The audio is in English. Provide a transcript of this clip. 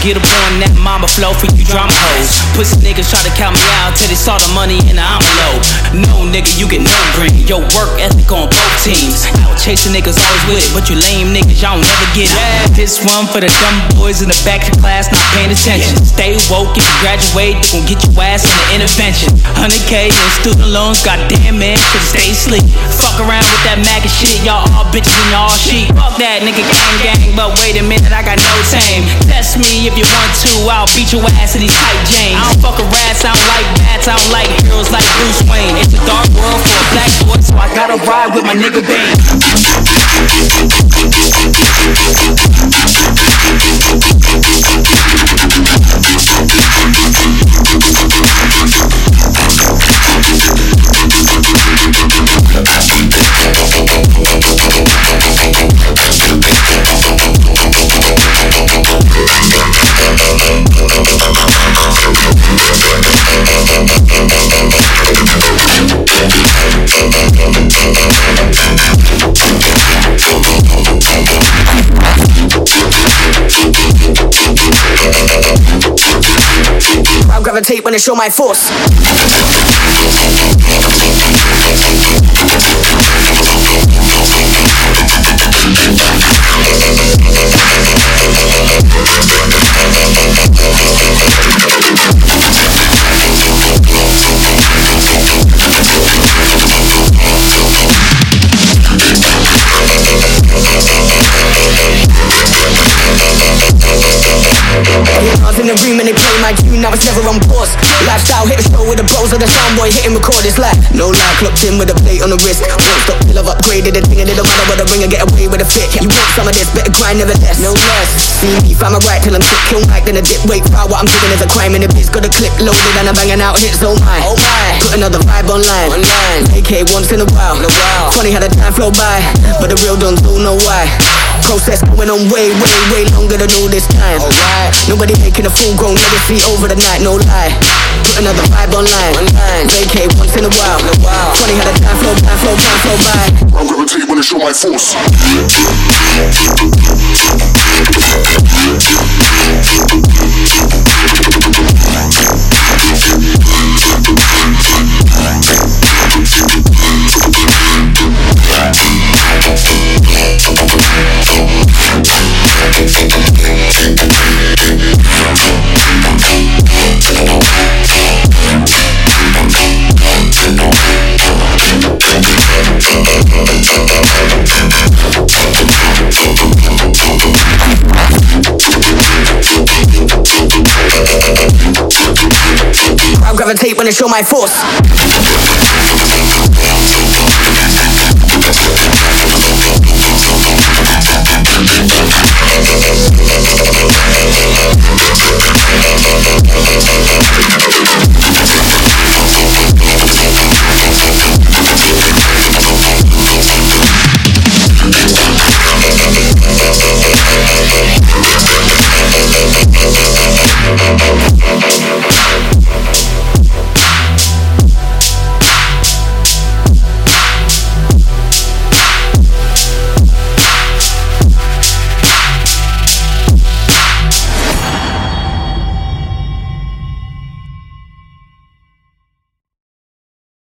get up on that mama flow for you drama hoes. Pussy niggas try to count me out till they saw the money in the envelope. No nigga, you get none green. Your work ethic on both teams. Out chasing niggas always with it, but you lame niggas, y'all never get it. Yeah, this one for the dumb boys in the back of class not paying attention. Stay woke, if you graduate, they gon' get your ass in the intervention. 100k in student loans, goddamn man, should stay sleep. That MAGA shit, y'all all bitches and y'all sheep. Fuck that nigga gang gang, but wait a minute, I got no tame. Test me if you want to, I'll beat your ass in these tight jeans. I don't fuck a rats, I don't like bats, I don't like heroes like Bruce Wayne. It's a dark world for a black boy, so I gotta ride with my nigga Bane. Gravitate when I show my force. The room and they play my tune, now it's never on pause. Lifestyle hit the show with the bros of the soundboy hitting record. It's like no lie, clocked in with a plate on the wrist. Won't stop till I've upgraded the thing and it don't matter what I bring and get away with a fit. You want some of this, better grind, never less. No less. See me, find my right till I'm sick, kill Mike, then a dip, wait, fire. What I'm doing is a crime in the biz. Got a clip loaded and I'm banging out hits, oh my. Oh my. Put another vibe online. Online. AK once in a while. In a while. Funny how the time flow by, but the real don't know why. Process going on way, way, way longer than all this time. Oh, Alright. Nobody making a full grown legacy over the night, no lie. Put another vibe online. online. Vacate once in a while. A. Funny how the time flow, time flow, time flow by. I'm gravitate when I show my force. levitate when I show my force.